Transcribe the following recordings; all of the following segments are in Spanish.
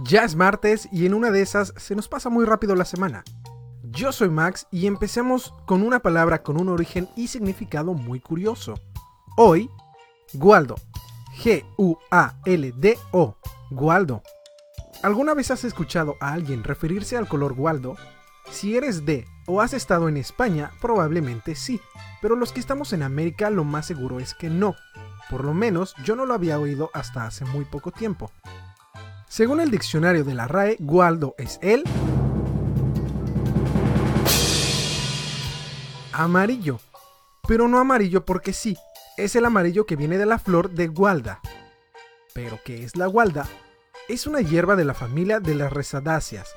Ya es martes y en una de esas se nos pasa muy rápido la semana. Yo soy Max y empecemos con una palabra con un origen y significado muy curioso. Hoy, Gualdo. G-U-A-L-D-O. Gualdo. ¿Alguna vez has escuchado a alguien referirse al color Gualdo? Si eres de o has estado en España, probablemente sí, pero los que estamos en América lo más seguro es que no. Por lo menos yo no lo había oído hasta hace muy poco tiempo. Según el diccionario de la RAE, Gualdo es el amarillo. Pero no amarillo porque sí, es el amarillo que viene de la flor de gualda. ¿Pero qué es la gualda? Es una hierba de la familia de las resadáceas,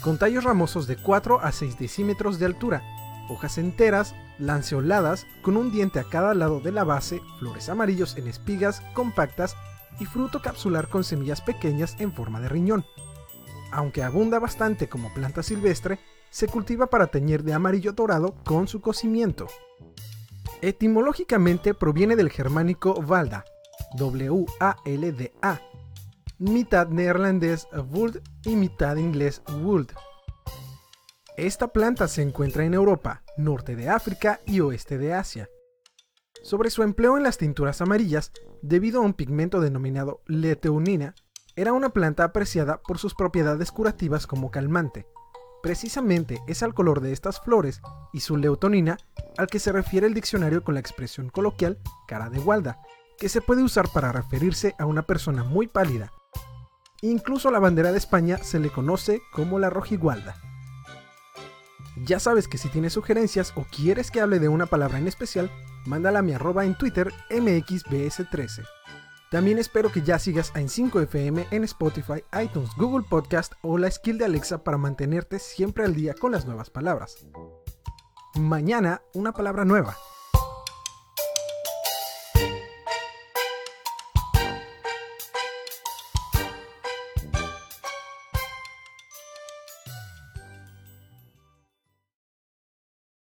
con tallos ramosos de 4 a 6 decímetros de altura, hojas enteras, lanceoladas, con un diente a cada lado de la base, flores amarillos en espigas compactas y fruto capsular con semillas pequeñas en forma de riñón. Aunque abunda bastante como planta silvestre, se cultiva para teñir de amarillo dorado con su cocimiento. Etimológicamente proviene del germánico Valda, W-A-L-D-A, mitad neerlandés Wuld y mitad inglés Wold. Esta planta se encuentra en Europa, norte de África y oeste de Asia. Sobre su empleo en las tinturas amarillas, debido a un pigmento denominado leteunina, era una planta apreciada por sus propiedades curativas como calmante. Precisamente es al color de estas flores y su leutonina al que se refiere el diccionario con la expresión coloquial cara de gualda, que se puede usar para referirse a una persona muy pálida. Incluso la bandera de España se le conoce como la rojigualda. Ya sabes que si tienes sugerencias o quieres que hable de una palabra en especial, mándala a mi arroba en Twitter mxbs13. También espero que ya sigas a En5FM en Spotify, iTunes, Google Podcast o la skill de Alexa para mantenerte siempre al día con las nuevas palabras. Mañana una palabra nueva.